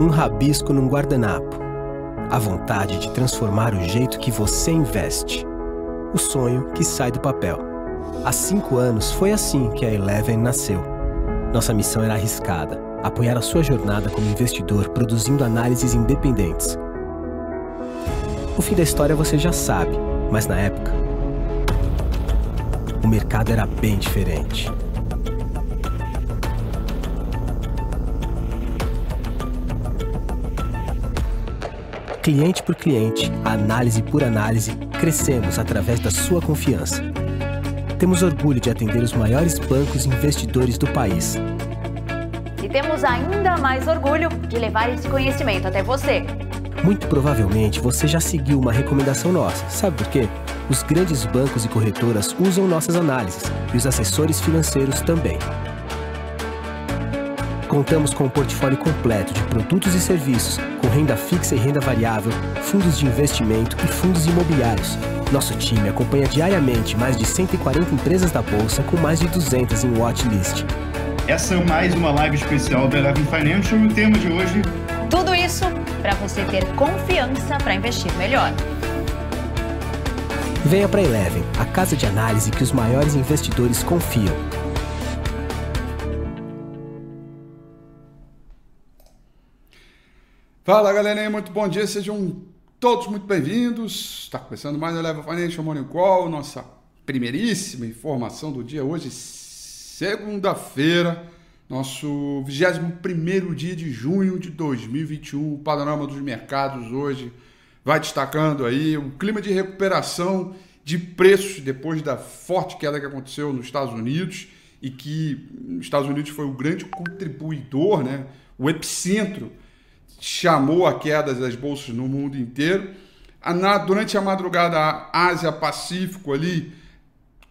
Um rabisco num guardanapo. A vontade de transformar o jeito que você investe. O sonho que sai do papel. Há cinco anos foi assim que a Eleven nasceu. Nossa missão era arriscada: apoiar a sua jornada como investidor produzindo análises independentes. O fim da história você já sabe, mas na época, o mercado era bem diferente. Cliente por cliente, análise por análise, crescemos através da sua confiança. Temos orgulho de atender os maiores bancos e investidores do país. E temos ainda mais orgulho de levar esse conhecimento até você. Muito provavelmente você já seguiu uma recomendação nossa. Sabe por quê? Os grandes bancos e corretoras usam nossas análises e os assessores financeiros também. Contamos com um portfólio completo de produtos e serviços, com renda fixa e renda variável, fundos de investimento e fundos imobiliários. Nosso time acompanha diariamente mais de 140 empresas da bolsa com mais de 200 em watchlist. Essa é mais uma live especial da Eleven Financial e o tema de hoje. Tudo isso para você ter confiança para investir melhor. Venha para Eleven, a casa de análise que os maiores investidores confiam. Fala galerinha, muito bom dia, sejam todos muito bem-vindos. Está começando mais o Eleva Financial Morning Call, nossa primeiríssima informação do dia hoje, segunda-feira, nosso 21 dia de junho de 2021. O panorama dos mercados hoje vai destacando aí o clima de recuperação de preços depois da forte queda que aconteceu nos Estados Unidos e que os Estados Unidos foi o grande contribuidor, né, o epicentro chamou a queda das bolsas no mundo inteiro. Durante a madrugada, Ásia-Pacífico ali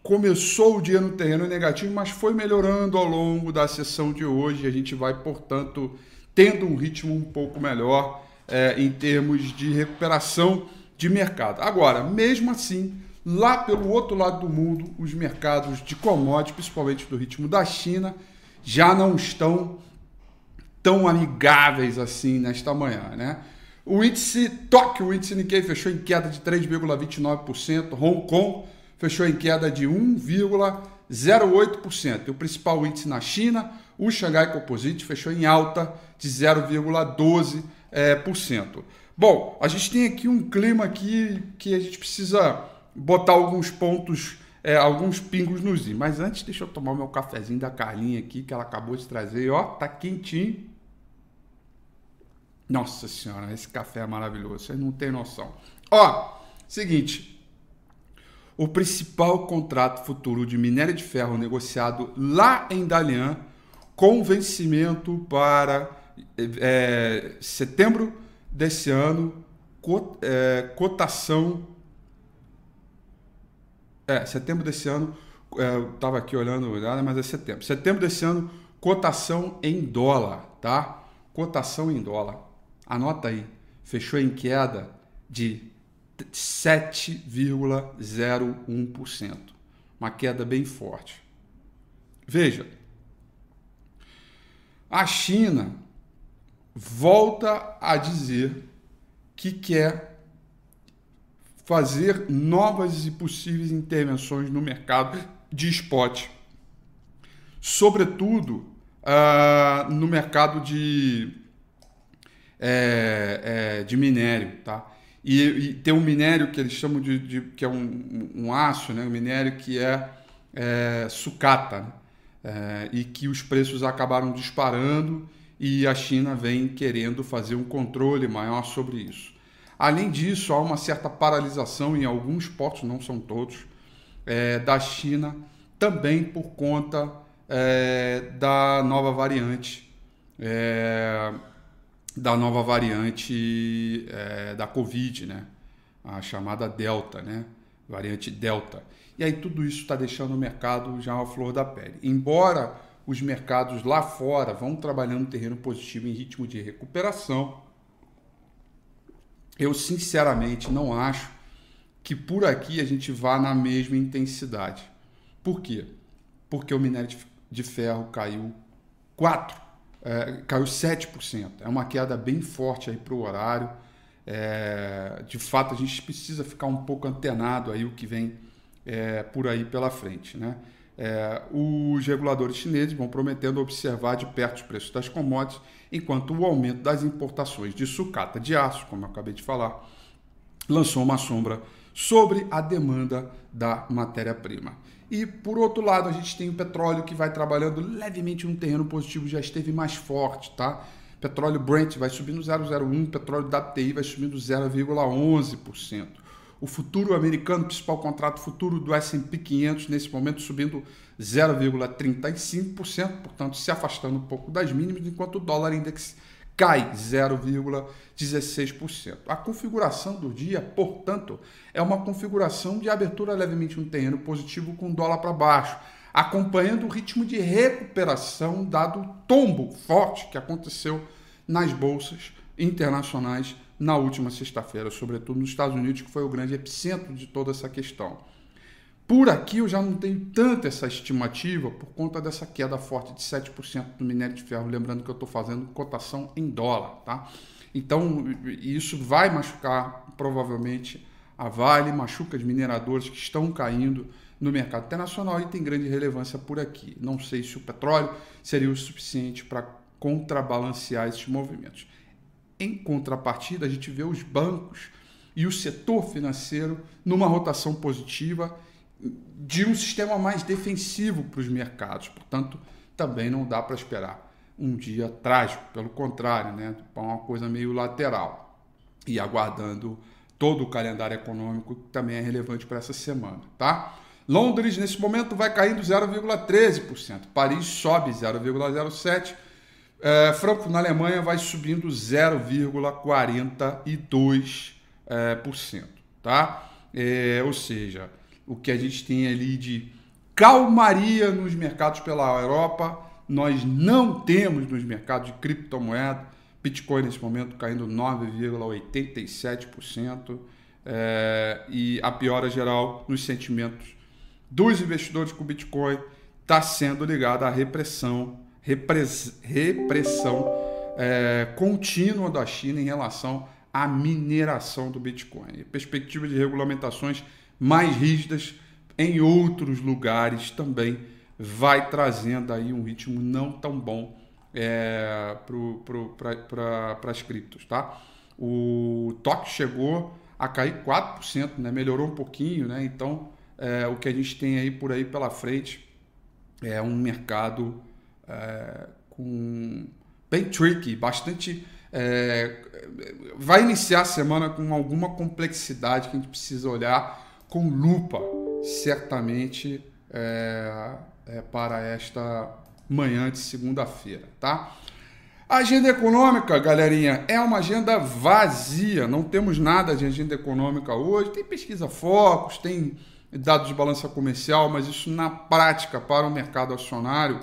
começou o dia no terreno negativo, mas foi melhorando ao longo da sessão de hoje. A gente vai, portanto, tendo um ritmo um pouco melhor é, em termos de recuperação de mercado. Agora, mesmo assim, lá pelo outro lado do mundo, os mercados de commodities, principalmente do ritmo da China, já não estão tão amigáveis assim nesta manhã, né? O índice Tóquio, o índice Nikkei fechou em queda de 3,29%, Hong Kong fechou em queda de 1,08%. E o principal índice na China, o Xangai Composite, fechou em alta de 0,12%. É, Bom, a gente tem aqui um clima aqui que a gente precisa botar alguns pontos, é, alguns pingos nos i. Mas antes, deixa eu tomar meu cafezinho da Carlinha aqui, que ela acabou de trazer. Ó, tá quentinho. Nossa senhora, esse café é maravilhoso, vocês não têm noção. Ó, seguinte. O principal contrato futuro de minério de ferro negociado lá em Dalian, com vencimento para é, setembro desse ano, cot, é, cotação. É, setembro desse ano, é, eu estava aqui olhando, mas é setembro. Setembro desse ano, cotação em dólar, tá? Cotação em dólar anota aí, fechou em queda de 7,01%. Uma queda bem forte. Veja, a China volta a dizer que quer fazer novas e possíveis intervenções no mercado de spot, sobretudo uh, no mercado de é, é, de minério, tá? E, e, tem um minério que eles chamam de, de que é um, um, aço, né? Um minério que é, é sucata, né? É, e que os preços acabaram disparando e a China vem querendo fazer um controle maior sobre isso. Além disso, há uma certa paralisação em alguns portos, não são todos, é, da China, também por conta é, da nova variante. Da nova variante é, da Covid, né? A chamada Delta, né? Variante Delta. E aí tudo isso está deixando o mercado já uma flor da pele. Embora os mercados lá fora vão trabalhando no terreno positivo em ritmo de recuperação, eu sinceramente não acho que por aqui a gente vá na mesma intensidade. Por quê? Porque o minério de ferro caiu 4 é, caiu 7%. É uma queda bem forte aí para o horário. É, de fato, a gente precisa ficar um pouco antenado aí o que vem é, por aí pela frente. Né? É, os reguladores chineses vão prometendo observar de perto os preços das commodities, enquanto o aumento das importações de sucata de aço, como eu acabei de falar, lançou uma sombra sobre a demanda da matéria-prima. E por outro lado, a gente tem o petróleo que vai trabalhando levemente num terreno positivo, já esteve mais forte, tá? Petróleo Brent vai subindo 0,01, petróleo WTI vai subindo 0,11%. O futuro americano, principal contrato futuro do S&P 500 nesse momento subindo 0,35%, portanto se afastando um pouco das mínimas, enquanto o dólar index cai 0,16%. A configuração do dia, portanto, é uma configuração de abertura levemente no terreno positivo com dólar para baixo, acompanhando o ritmo de recuperação dado o tombo forte que aconteceu nas bolsas internacionais na última sexta-feira, sobretudo nos Estados Unidos, que foi o grande epicentro de toda essa questão. Por aqui eu já não tenho tanta essa estimativa por conta dessa queda forte de 7% do minério de ferro, lembrando que eu estou fazendo cotação em dólar, tá? Então, isso vai machucar provavelmente a Vale, machuca os mineradores que estão caindo no mercado internacional e tem grande relevância por aqui. Não sei se o petróleo seria o suficiente para contrabalancear esses movimentos. Em contrapartida, a gente vê os bancos e o setor financeiro numa rotação positiva de um sistema mais defensivo para os mercados. Portanto, também não dá para esperar um dia trágico, pelo contrário, né? uma coisa meio lateral. E aguardando todo o calendário econômico que também é relevante para essa semana, tá? Londres nesse momento vai caindo 0,13%, Paris sobe 0,07%, é, Frankfurt na Alemanha vai subindo 0,42%, é, tá? É, ou seja, o que a gente tem ali de calmaria nos mercados pela Europa, nós não temos nos mercados de criptomoeda. Bitcoin nesse momento caindo 9,87%. É, e a piora geral nos sentimentos dos investidores com Bitcoin está sendo ligada à repressão, repress, repressão é, contínua da China em relação à mineração do Bitcoin. Perspectiva de regulamentações mais rígidas em outros lugares também vai trazendo aí um ritmo não tão bom é, para as criptos, tá? O TOC chegou a cair 4%, né? melhorou um pouquinho, né? Então, é, o que a gente tem aí por aí pela frente é um mercado é, com bem tricky, bastante é, vai iniciar a semana com alguma complexidade que a gente precisa olhar com lupa, certamente, é, é, para esta manhã de segunda-feira, tá? Agenda econômica, galerinha, é uma agenda vazia. Não temos nada de agenda econômica hoje. Tem pesquisa focos, tem dados de balança comercial, mas isso na prática para o mercado acionário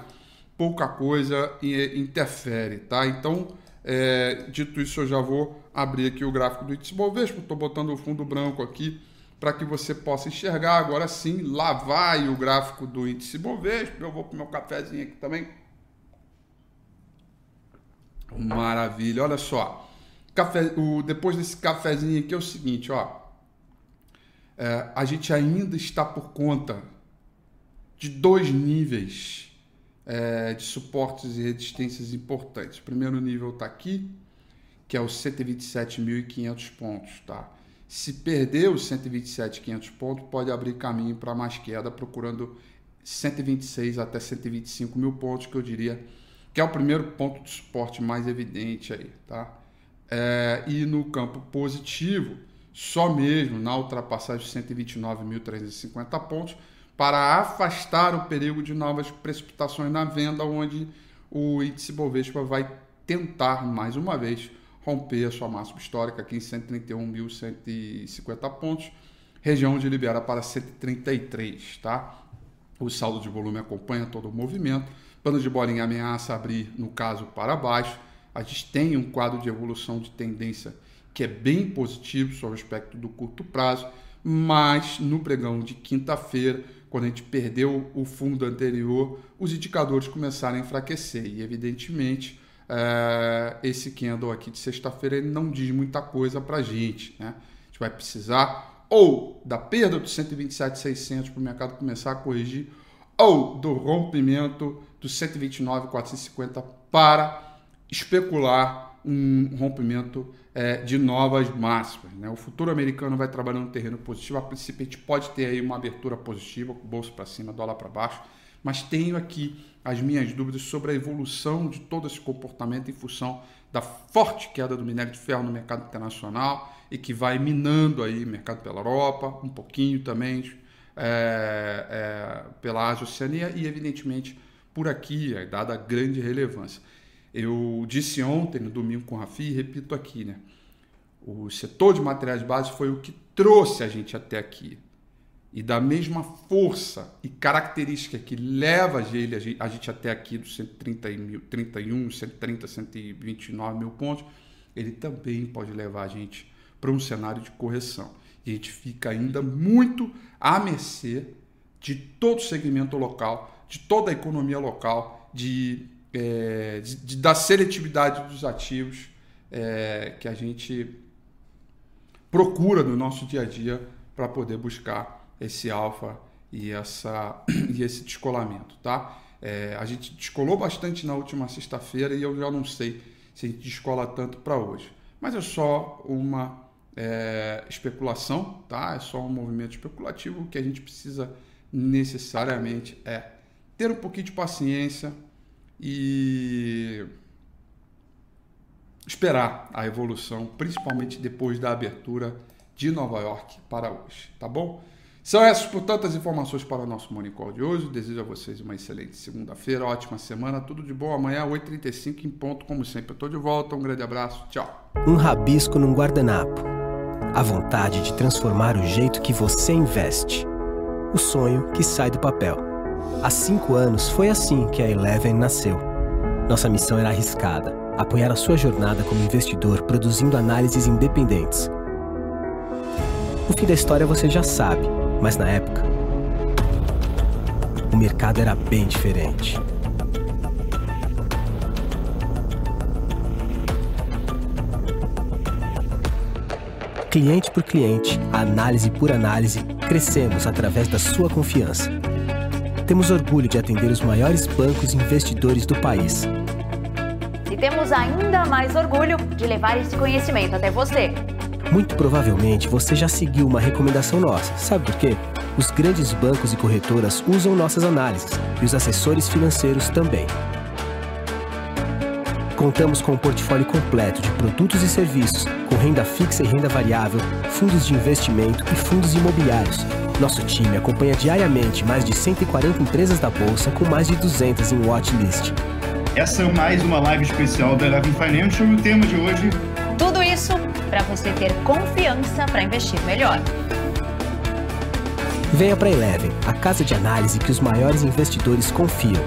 pouca coisa interfere, tá? Então, é, dito isso, eu já vou abrir aqui o gráfico do índice Bovespa. Estou botando o fundo branco aqui para que você possa enxergar. Agora sim, lá vai o gráfico do índice Bovespa. Eu vou para o meu cafezinho aqui também. Maravilha, olha só. Café, o, depois desse cafezinho aqui é o seguinte, ó. É, a gente ainda está por conta de dois níveis é, de suportes e resistências importantes. O primeiro nível está aqui, que é os 127.500 pontos, tá? Se perder os 127,500 pontos, pode abrir caminho para mais queda, procurando 126 até 125 mil pontos, que eu diria que é o primeiro ponto de suporte mais evidente aí, tá? É, e no campo positivo, só mesmo na ultrapassagem de 129.350 pontos, para afastar o perigo de novas precipitações na venda, onde o índice Bovespa vai tentar mais uma vez romper a sua máxima histórica aqui em 131.150 pontos, região onde libera para 133, tá? O saldo de volume acompanha todo o movimento, pano de bolinha ameaça abrir, no caso, para baixo. A gente tem um quadro de evolução de tendência que é bem positivo sobre o aspecto do curto prazo, mas no pregão de quinta-feira, quando a gente perdeu o fundo anterior, os indicadores começaram a enfraquecer e, evidentemente, é, esse candle aqui de sexta-feira ele não diz muita coisa para a gente. Né? A gente vai precisar ou da perda dos 127,600 para o mercado começar a corrigir, ou do rompimento dos 129,450 para especular um rompimento é, de novas máximas. Né? O futuro americano vai trabalhando no terreno positivo. A princípio, a gente pode ter aí uma abertura positiva, bolsa para cima, dólar para baixo, mas tenho aqui as minhas dúvidas sobre a evolução de todo esse comportamento em função da forte queda do minério de ferro no mercado internacional e que vai minando aí mercado pela Europa, um pouquinho também é, é, pela Ásia Oceania e, evidentemente, por aqui, dada a grande relevância. Eu disse ontem, no domingo com o Rafi, e repito aqui, né? O setor de materiais básicos foi o que trouxe a gente até aqui. E da mesma força e característica que leva ele, a gente até aqui dos 130 mil, 31, 130, 129 mil pontos, ele também pode levar a gente para um cenário de correção. E a gente fica ainda muito à mercê de todo o segmento local, de toda a economia local, de é, de, de, da seletividade dos ativos é, que a gente procura no nosso dia a dia para poder buscar esse alfa e, essa, e esse descolamento, tá? É, a gente descolou bastante na última sexta-feira e eu já não sei se a gente descola tanto para hoje. Mas é só uma é, especulação, tá? É só um movimento especulativo. Que a gente precisa necessariamente é ter um pouquinho de paciência, e esperar a evolução, principalmente depois da abertura de Nova York para hoje, tá bom? São essas, portanto, as informações para o nosso Morning Call de hoje. Desejo a vocês uma excelente segunda-feira, ótima semana, tudo de bom. Amanhã, 8h35 em ponto, como sempre. Estou de volta, um grande abraço, tchau. Um rabisco num guardanapo. A vontade de transformar o jeito que você investe. O sonho que sai do papel. Há cinco anos foi assim que a Eleven nasceu. Nossa missão era arriscada: apoiar a sua jornada como investidor produzindo análises independentes. O fim da história você já sabe, mas na época, o mercado era bem diferente. Cliente por cliente, análise por análise, crescemos através da sua confiança temos orgulho de atender os maiores bancos investidores do país. E temos ainda mais orgulho de levar esse conhecimento até você. Muito provavelmente você já seguiu uma recomendação nossa. Sabe por quê? Os grandes bancos e corretoras usam nossas análises e os assessores financeiros também. Contamos com um portfólio completo de produtos e serviços, com renda fixa e renda variável, fundos de investimento e fundos imobiliários nosso time acompanha diariamente mais de 140 empresas da Bolsa com mais de 200 em watchlist. Essa é mais uma live especial da Eleven Financial e o tema de hoje... Tudo isso para você ter confiança para investir melhor. Venha para Eleven, a casa de análise que os maiores investidores confiam